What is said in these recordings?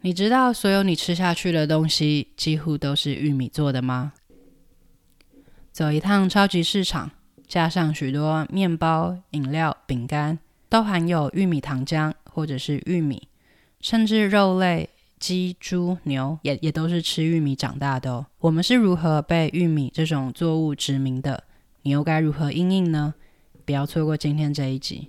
你知道所有你吃下去的东西几乎都是玉米做的吗？走一趟超级市场，加上许多面包、饮料、饼干，都含有玉米糖浆或者是玉米，甚至肉类。鸡、猪、牛也也都是吃玉米长大的哦。我们是如何被玉米这种作物殖民的？你又该如何应应呢？不要错过今天这一集。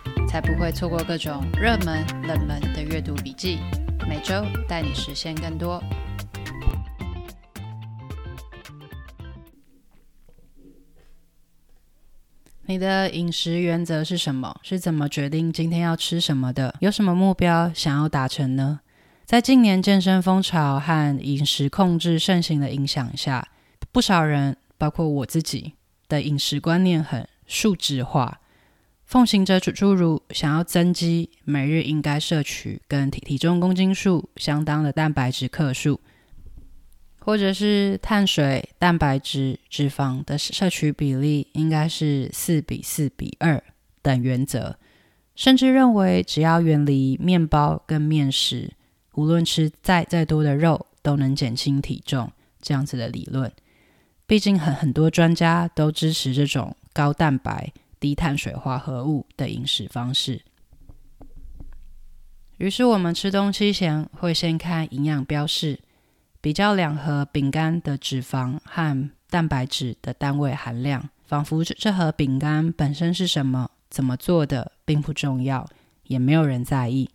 才不会错过各种热门、冷门的阅读笔记，每周带你实现更多。你的饮食原则是什么？是怎么决定今天要吃什么的？有什么目标想要达成呢？在近年健身风潮和饮食控制盛行的影响下，不少人，包括我自己的饮食观念很数值化，奉行着诸如想要增肌，每日应该摄取跟体体重公斤数相当的蛋白质克数。或者是碳水、蛋白质、脂肪的摄取比例应该是四比四比二等原则，甚至认为只要远离面包跟面食，无论吃再再多的肉都能减轻体重这样子的理论。毕竟很很多专家都支持这种高蛋白、低碳水化合物的饮食方式。于是我们吃东西前会先看营养标示。比较两盒饼干的脂肪和蛋白质的单位含量，仿佛这盒饼干本身是什么、怎么做的并不重要，也没有人在意。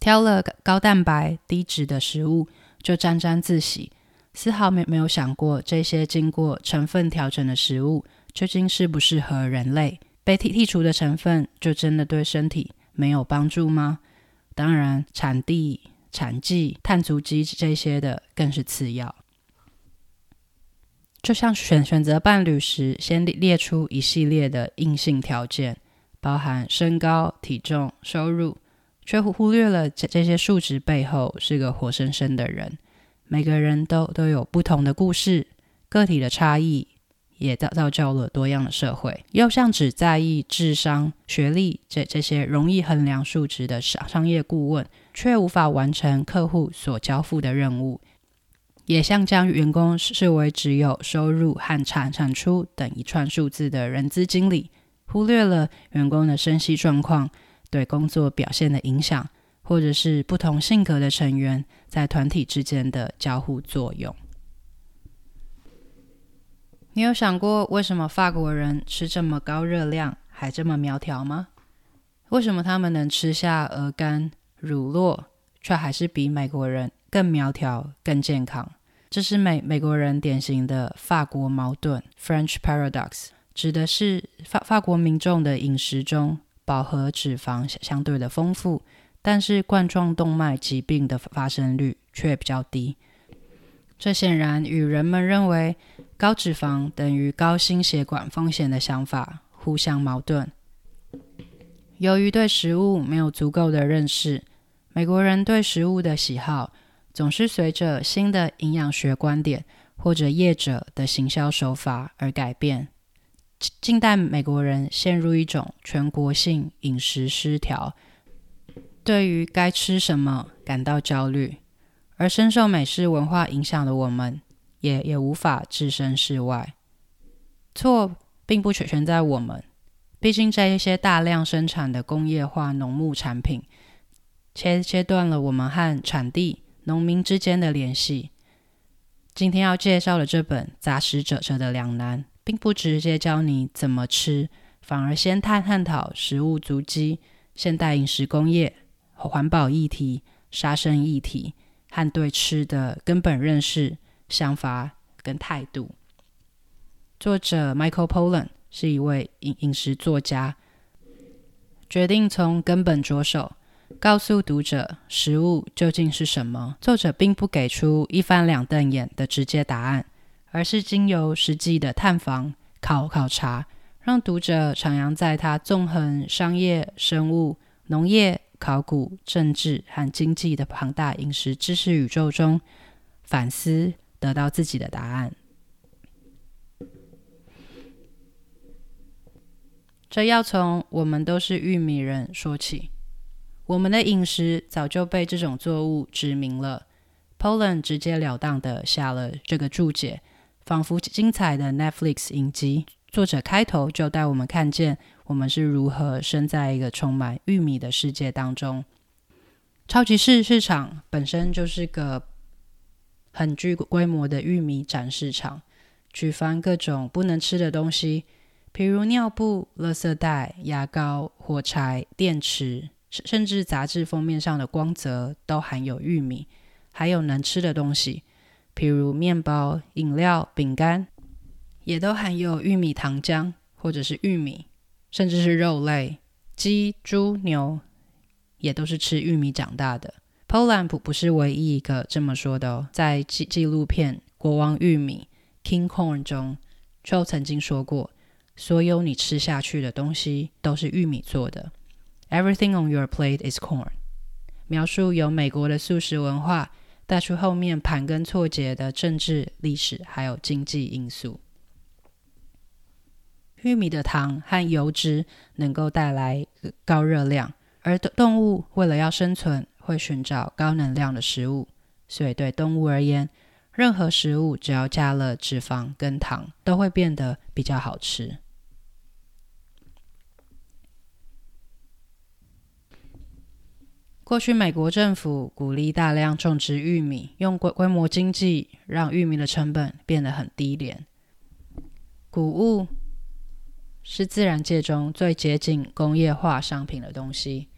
挑了高蛋白、低脂的食物就沾沾自喜，丝毫没没有想过这些经过成分调整的食物究竟适不适合人类。被剔剔除的成分就真的对身体没有帮助吗？当然，产地。产季、碳足迹这些的更是次要。就像选选择伴侣时，先列出一系列的硬性条件，包含身高、体重、收入，却忽略了这这些数值背后是个活生生的人。每个人都都有不同的故事，个体的差异也造造就了多样的社会。又像只在意智商、学历这这些容易衡量数值的商商业顾问。却无法完成客户所交付的任务，也像将员工视为只有收入和产产出等一串数字的人资经理，忽略了员工的生息状况对工作表现的影响，或者是不同性格的成员在团体之间的交互作用。你有想过，为什么法国人吃这么高热量还这么苗条吗？为什么他们能吃下鹅肝？乳酪却还是比美国人更苗条、更健康，这是美美国人典型的法国矛盾 （French paradox），指的是法法国民众的饮食中饱和脂肪相对的丰富，但是冠状动脉疾病的发生率却比较低。这显然与人们认为高脂肪等于高心血管风险的想法互相矛盾。由于对食物没有足够的认识。美国人对食物的喜好总是随着新的营养学观点或者业者的行销手法而改变。近代美国人陷入一种全国性饮食失调，对于该吃什么感到焦虑，而深受美式文化影响的我们，也也无法置身事外。错并不全全在我们，毕竟这一些大量生产的工业化农牧产品。切切断了我们和产地、农民之间的联系。今天要介绍的这本《杂食者者的两难》，并不直接教你怎么吃，反而先探探讨食物足迹、现代饮食工业、环保议题、杀生议题和对吃的根本认识、想法跟态度。作者 Michael Pollan 是一位饮饮食作家，决定从根本着手，告诉读者食物究竟是什么。作者并不给出一翻两瞪眼的直接答案，而是经由实际的探访、考考察，让读者徜徉在他纵横商业、生物、农业、考古、政治和经济的庞大饮食知识宇宙中，反思，得到自己的答案。这要从我们都是玉米人说起。我们的饮食早就被这种作物殖民了。Poland 直截了当的下了这个注解，仿佛精彩的 Netflix 影集。作者开头就带我们看见我们是如何生在一个充满玉米的世界当中。超级市市场本身就是个很具规模的玉米展示场，举凡各种不能吃的东西。譬如尿布、垃圾袋、牙膏、火柴、电池，甚至杂志封面上的光泽都含有玉米。还有能吃的东西，譬如面包、饮料、饼干，也都含有玉米糖浆或者是玉米，甚至是肉类，鸡、猪、牛也都是吃玉米长大的。Pollan 不是唯一一个这么说的哦，在纪纪录片《国王玉米》（King Corn） 中，，Joe 曾经说过。所有你吃下去的东西都是玉米做的。Everything on your plate is corn。描述由美国的素食文化带出后面盘根错节的政治、历史还有经济因素。玉米的糖和油脂能够带来高热量，而动物为了要生存，会寻找高能量的食物。所以对动物而言，任何食物只要加了脂肪跟糖，都会变得比较好吃。过去，美国政府鼓励大量种植玉米，用规规模经济让玉米的成本变得很低廉。谷物是自然界中最接近工业化商品的东西，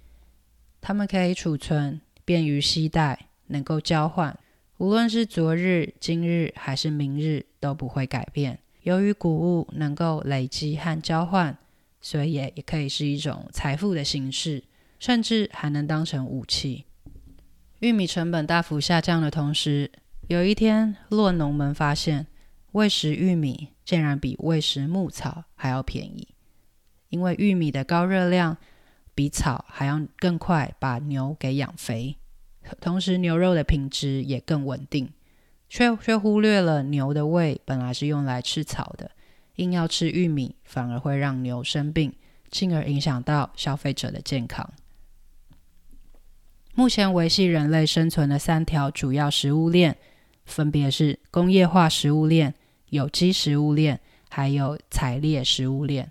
它们可以储存，便于携带，能够交换。无论是昨日、今日还是明日，都不会改变。由于谷物能够累积和交换，所以也可以是一种财富的形式，甚至还能当成武器。玉米成本大幅下降的同时，有一天，洛农们发现喂食玉米竟然比喂食牧草还要便宜，因为玉米的高热量比草还要更快把牛给养肥。同时，牛肉的品质也更稳定，却却忽略了牛的胃本来是用来吃草的，硬要吃玉米，反而会让牛生病，进而影响到消费者的健康。目前维系人类生存的三条主要食物链，分别是工业化食物链、有机食物链，还有采猎食物链，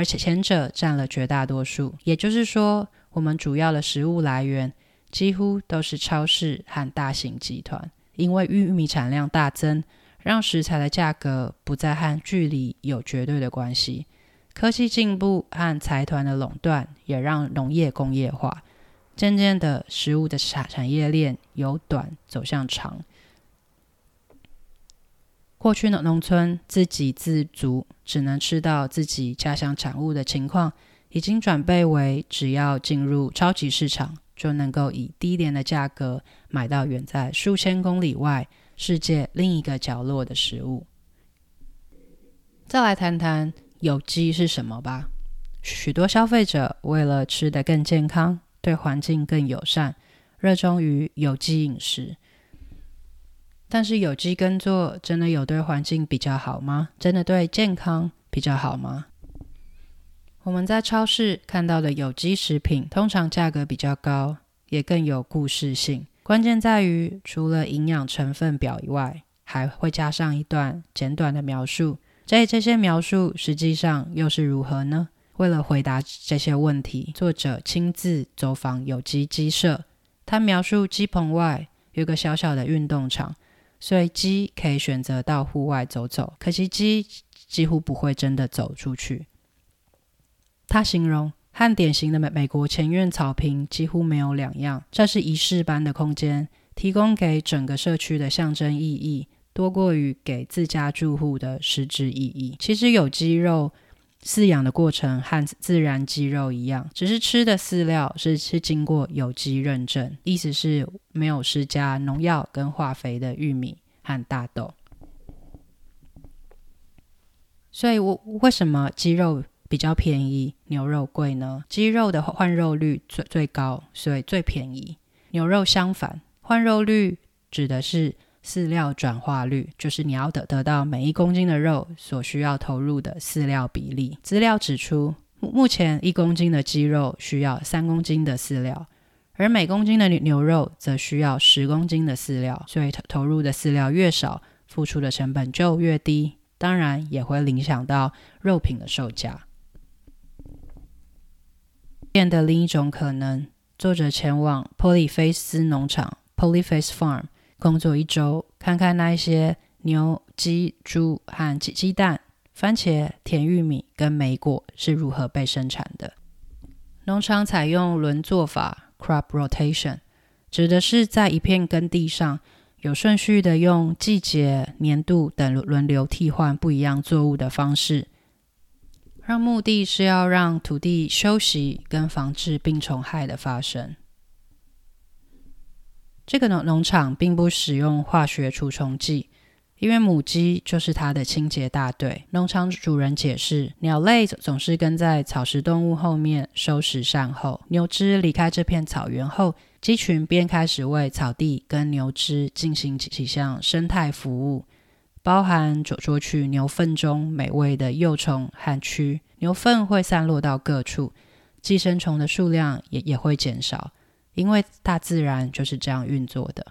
而且前者占了绝大多数。也就是说，我们主要的食物来源。几乎都是超市和大型集团，因为玉米产量大增，让食材的价格不再和距离有绝对的关系。科技进步和财团的垄断，也让农业工业化，渐渐的，食物的产产业链由短走向长。过去的农村自给自足，只能吃到自己家乡产物的情况，已经转变为只要进入超级市场。就能够以低廉的价格买到远在数千公里外世界另一个角落的食物。再来谈谈有机是什么吧。许多消费者为了吃得更健康、对环境更友善，热衷于有机饮食。但是有机耕作真的有对环境比较好吗？真的对健康比较好吗？我们在超市看到的有机食品，通常价格比较高，也更有故事性。关键在于，除了营养成分表以外，还会加上一段简短的描述。在这些描述实际上又是如何呢？为了回答这些问题，作者亲自走访有机鸡舍。他描述鸡棚外有个小小的运动场，所以鸡可以选择到户外走走。可惜鸡几乎不会真的走出去。他形容和典型的美美国前院草坪几乎没有两样，这是仪式般的空间，提供给整个社区的象征意义多过于给自家住户的实质意义。其实有机肉饲养的过程和自然鸡肉一样，只是吃的饲料是是经过有机认证，意思是没有施加农药跟化肥的玉米和大豆。所以，我为什么鸡肉比较便宜，牛肉贵呢？鸡肉的换肉率最最高，所以最便宜。牛肉相反，换肉率指的是饲料转化率，就是你要得得到每一公斤的肉所需要投入的饲料比例。资料指出，目前一公斤的鸡肉需要三公斤的饲料，而每公斤的牛肉则需要十公斤的饲料。所以投投入的饲料越少，付出的成本就越低，当然也会影响到肉品的售价。变的另一种可能，作者前往波里菲斯农场 （Polyface Farm）。工作一周，看看那一些牛、鸡、猪和鸡鸡蛋、番茄、甜玉米跟莓果是如何被生产的。农场采用轮作法 （crop rotation），指的是在一片耕地上有顺序的用季节、年度等轮流替换不一样作物的方式，让目的是要让土地休息跟防治病虫害的发生。这个农农场并不使用化学除虫剂，因为母鸡就是它的清洁大队。农场主人解释，鸟类总是跟在草食动物后面收拾善后。牛只离开这片草原后，鸡群便开始为草地跟牛只进行几项生态服务，包含啄啄取牛粪中美味的幼虫和蛆。牛粪会散落到各处，寄生虫的数量也也会减少。因为大自然就是这样运作的。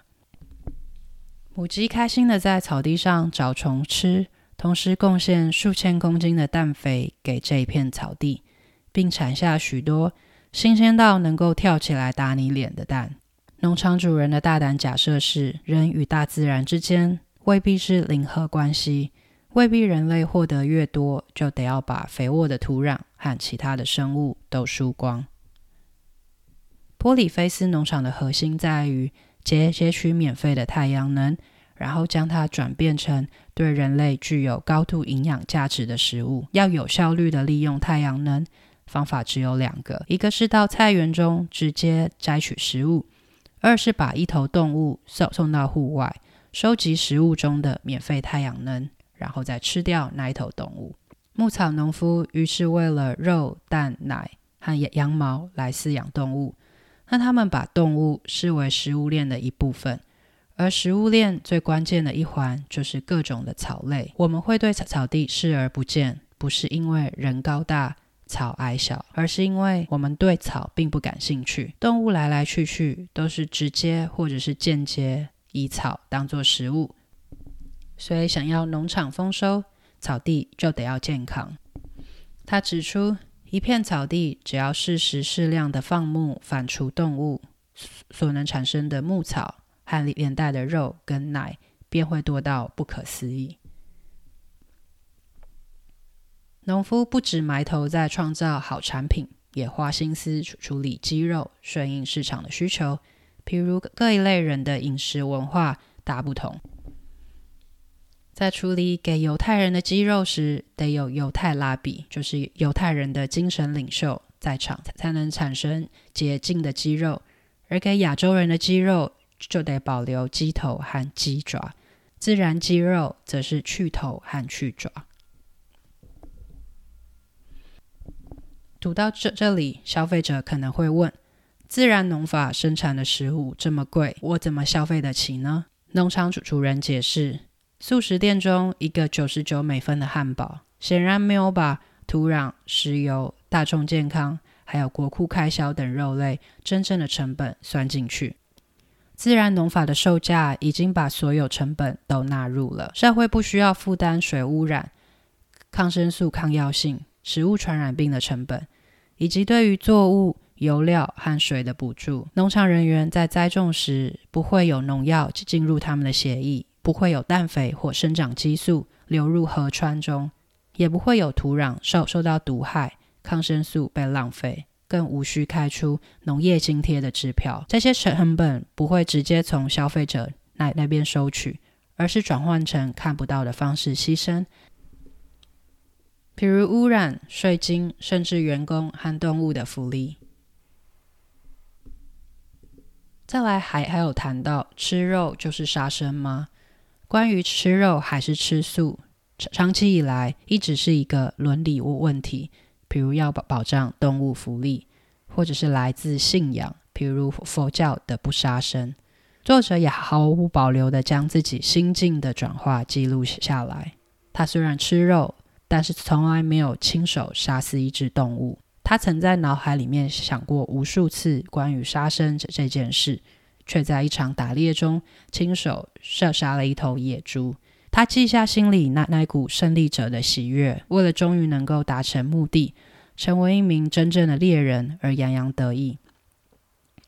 母鸡开心的在草地上找虫吃，同时贡献数千公斤的氮肥给这一片草地，并产下许多新鲜到能够跳起来打你脸的蛋。农场主人的大胆假设是：人与大自然之间未必是零和关系，未必人类获得越多，就得要把肥沃的土壤和其他的生物都输光。波里菲斯农场的核心在于截截取免费的太阳能，然后将它转变成对人类具有高度营养价值的食物。要有效率地利用太阳能，方法只有两个：一个是到菜园中直接摘取食物；二是把一头动物送送到户外，收集食物中的免费太阳能，然后再吃掉那一头动物。牧草农夫于是为了肉、蛋、奶和羊毛来饲养动物。那他们把动物视为食物链的一部分，而食物链最关键的一环就是各种的草类。我们会对草草地视而不见，不是因为人高大草矮小，而是因为我们对草并不感兴趣。动物来来去去都是直接或者是间接以草当作食物，所以想要农场丰收，草地就得要健康。他指出。一片草地，只要适时适量的放牧、反刍动物，所能产生的牧草和连带的肉跟奶，便会多到不可思议。农夫不只埋头在创造好产品，也花心思处理鸡肉，顺应市场的需求。譬如各一类人的饮食文化大不同。在处理给犹太人的鸡肉时，得有犹太拉比，就是犹太人的精神领袖在场，才能产生洁净的鸡肉；而给亚洲人的鸡肉，就得保留鸡头和鸡爪；自然鸡肉则是去头和去爪。读到这这里，消费者可能会问：自然农法生产的食物这么贵，我怎么消费得起呢？农场主主人解释。素食店中一个九十九美分的汉堡，显然没有把土壤、石油、大众健康，还有国库开销等肉类真正的成本算进去。自然农法的售价已经把所有成本都纳入了，社会不需要负担水污染、抗生素抗药性、食物传染病的成本，以及对于作物油料和水的补助。农场人员在栽种时不会有农药进入他们的血液。不会有氮肥或生长激素流入河川中，也不会有土壤受受到毒害，抗生素被浪费，更无需开出农业津贴的支票。这些成本不会直接从消费者那那边收取，而是转换成看不到的方式牺牲。比如污染、税金，甚至员工和动物的福利。再来还还有谈到吃肉就是杀生吗？关于吃肉还是吃素，长期以来一直是一个伦理问题。比如要保保障动物福利，或者是来自信仰，比如佛教的不杀生。作者也毫无保留地将自己心境的转化记录下来。他虽然吃肉，但是从来没有亲手杀死一只动物。他曾在脑海里面想过无数次关于杀生这件事，却在一场打猎中亲手射杀了一头野猪。他记下心里那那股胜利者的喜悦，为了终于能够达成目的，成为一名真正的猎人而洋洋得意，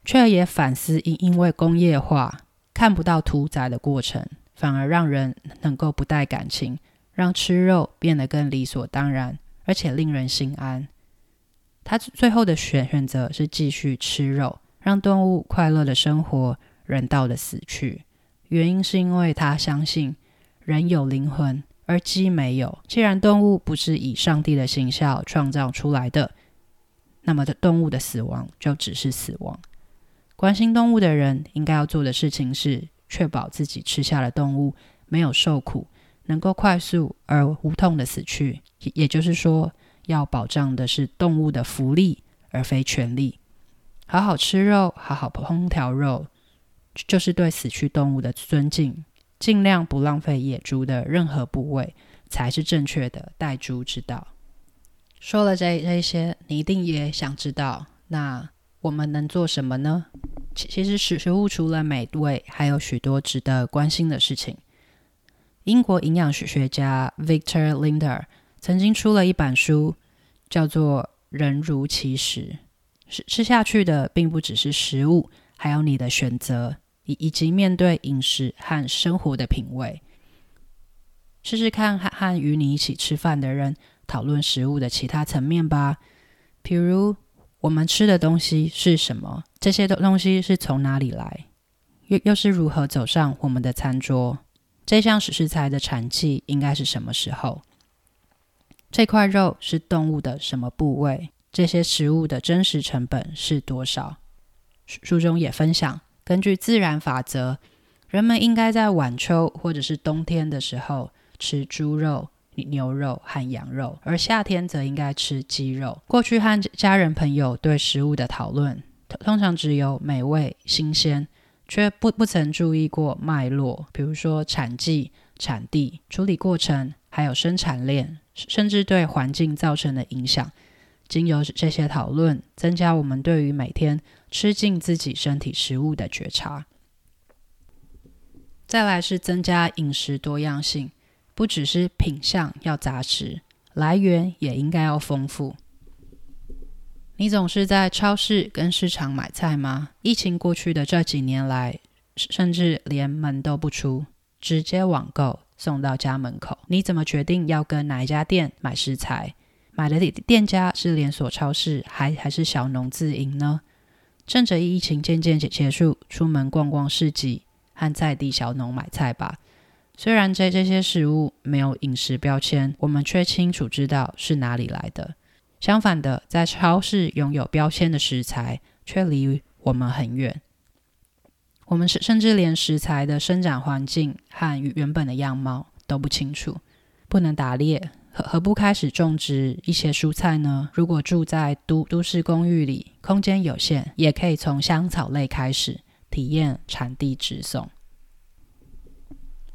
却也反思因因为工业化看不到屠宰的过程，反而让人能够不带感情，让吃肉变得更理所当然，而且令人心安。他最后的选选择是继续吃肉，让动物快乐的生活，人道的死去。原因是因为他相信人有灵魂，而鸡没有。既然动物不是以上帝的形象创造出来的，那么的动物的死亡就只是死亡。关心动物的人应该要做的事情是确保自己吃下的动物没有受苦，能够快速而无痛的死去。也就是说，要保障的是动物的福利，而非权利。好好吃肉，好好烹调肉，就是对死去动物的尊敬。尽量不浪费野猪的任何部位，才是正确的待猪之道。说了这这些，你一定也想知道，那我们能做什么呢？其其实食食物除了美味，还有许多值得关心的事情。英国营养学学家 Victor Linder 曾经出了一本书，叫做《人如其食》，吃吃下去的并不只是食物，还有你的选择，以以及面对饮食和生活的品味。试试看和和与你一起吃饭的人讨论食物的其他层面吧，比如我们吃的东西是什么？这些东东西是从哪里来？又又是如何走上我们的餐桌？这项食材的产季应该是什么时候？这块肉是动物的什么部位？这些食物的真实成本是多少？书中也分享，根据自然法则，人们应该在晚秋或者是冬天的时候吃猪肉、牛肉和羊肉，而夏天则应该吃鸡肉。过去和家人朋友对食物的讨论，通常只有美味、新鲜，却不不曾注意过脉络，比如说产季、产地、处理过程，还有生产链。甚至对环境造成的影响，经由这些讨论，增加我们对于每天吃进自己身体食物的觉察。再来是增加饮食多样性，不只是品相要杂实，来源也应该要丰富。你总是在超市跟市场买菜吗？疫情过去的这几年来，甚至连门都不出，直接网购。送到家门口，你怎么决定要跟哪一家店买食材？买的店家是连锁超市还还是小农自营呢？趁着疫情渐渐结束，出门逛逛市集，和在地小农买菜吧。虽然这这些食物没有饮食标签，我们却清楚知道是哪里来的。相反的，在超市拥有标签的食材却离我们很远。我们甚至连食材的生长环境和原本的样貌都不清楚，不能打猎，何何不开始种植一些蔬菜呢？如果住在都都市公寓里，空间有限，也可以从香草类开始，体验产地直送。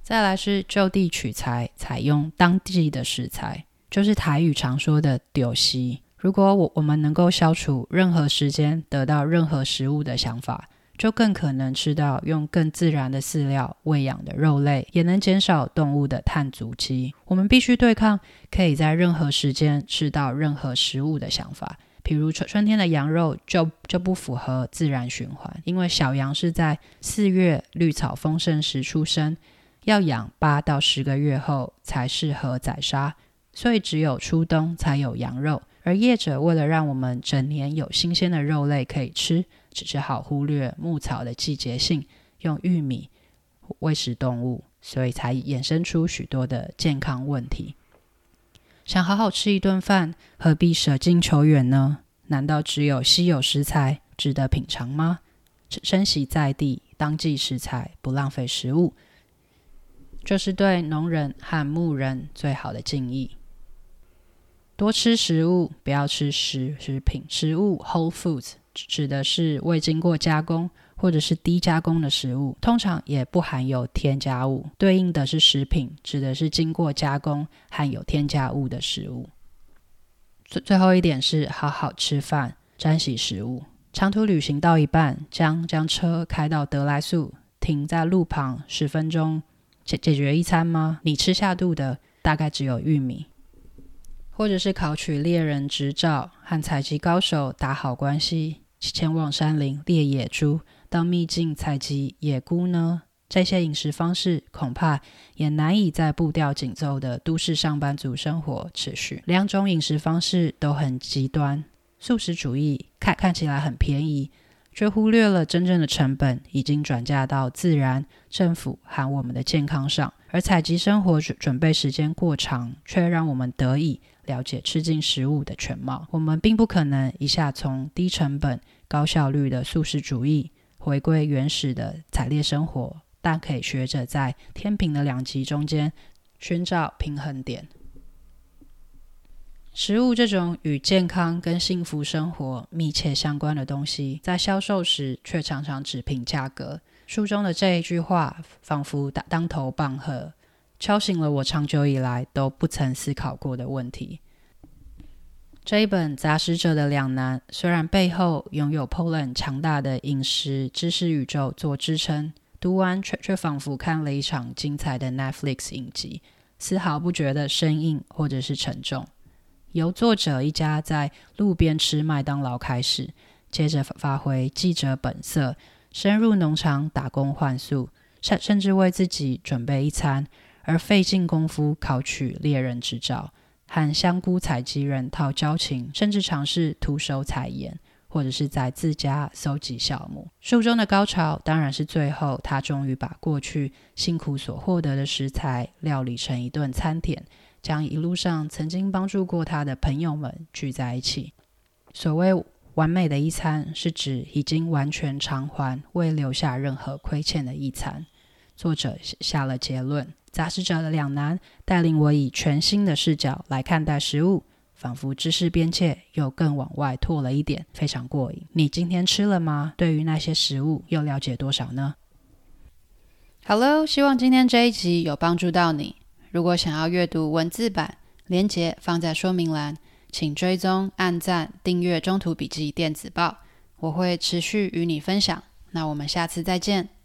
再来是就地取材，采用当地的食材，就是台语常说的“丢西”。如果我我们能够消除任何时间得到任何食物的想法。就更可能吃到用更自然的饲料喂养的肉类，也能减少动物的碳足迹。我们必须对抗可以在任何时间吃到任何食物的想法，比如春春天的羊肉就就不符合自然循环，因为小羊是在四月绿草丰盛时出生，要养八到十个月后才适合宰杀，所以只有初冬才有羊肉。而业者为了让我们整年有新鲜的肉类可以吃。只好忽略牧草的季节性，用玉米喂食动物，所以才衍生出许多的健康问题。想好好吃一顿饭，何必舍近求远呢？难道只有稀有食材值得品尝吗？珍惜在地当季食材，不浪费食物，就是对农人和牧人最好的敬意。多吃食物，不要吃食食品。食物 （whole foods） 指的是未经过加工或者是低加工的食物，通常也不含有添加物。对应的是食品，指的是经过加工含有添加物的食物。最最后一点是好好吃饭，珍惜食物。长途旅行到一半，将将车开到得来速，停在路旁十分钟，解解决一餐吗？你吃下肚的大概只有玉米，或者是考取猎人执照，和采集高手打好关系，前往山林猎野猪，到秘境采集野菇呢？这些饮食方式恐怕也难以在步调紧凑的都市上班族生活持续。两种饮食方式都很极端，素食主义看看起来很便宜，却忽略了真正的成本已经转嫁到自然、政府和我们的健康上；而采集生活准准备时间过长，却让我们得以了解吃进食物的全貌。我们并不可能一下从低成本、高效率的素食主义回归原始的采猎生活。但可以学着在天平的两极中间寻找平衡点。食物这种与健康跟幸福生活密切相关的东西，在销售时却常常只凭价格。书中的这一句话，仿佛当当头棒喝，敲醒了我长久以来都不曾思考过的问题。这一本杂食者的两难，虽然背后拥有 Poland 强大的饮食知识宇宙做支撑。读完却却仿佛看了一场精彩的 Netflix 影集，丝毫不觉得生硬或者是沉重。由作者一家在路边吃麦当劳开始，接着发挥记者本色，深入农场打工换宿，甚甚至为自己准备一餐，而费尽功夫考取猎人执照，和香菇采集人套交情，甚至尝试徒手采盐。或者是在自家搜集酵母。书中的高潮当然是最后，他终于把过去辛苦所获得的食材料理成一顿餐点，将一路上曾经帮助过他的朋友们聚在一起。所谓完美的一餐，是指已经完全偿还、未留下任何亏欠的一餐。作者下了结论：杂食者的两难，带领我以全新的视角来看待食物。仿佛知识边界又更往外拓了一点，非常过瘾。你今天吃了吗？对于那些食物又了解多少呢？Hello，希望今天这一集有帮助到你。如果想要阅读文字版，连结放在说明栏，请追踪、按赞、订阅《中途笔记电子报》，我会持续与你分享。那我们下次再见。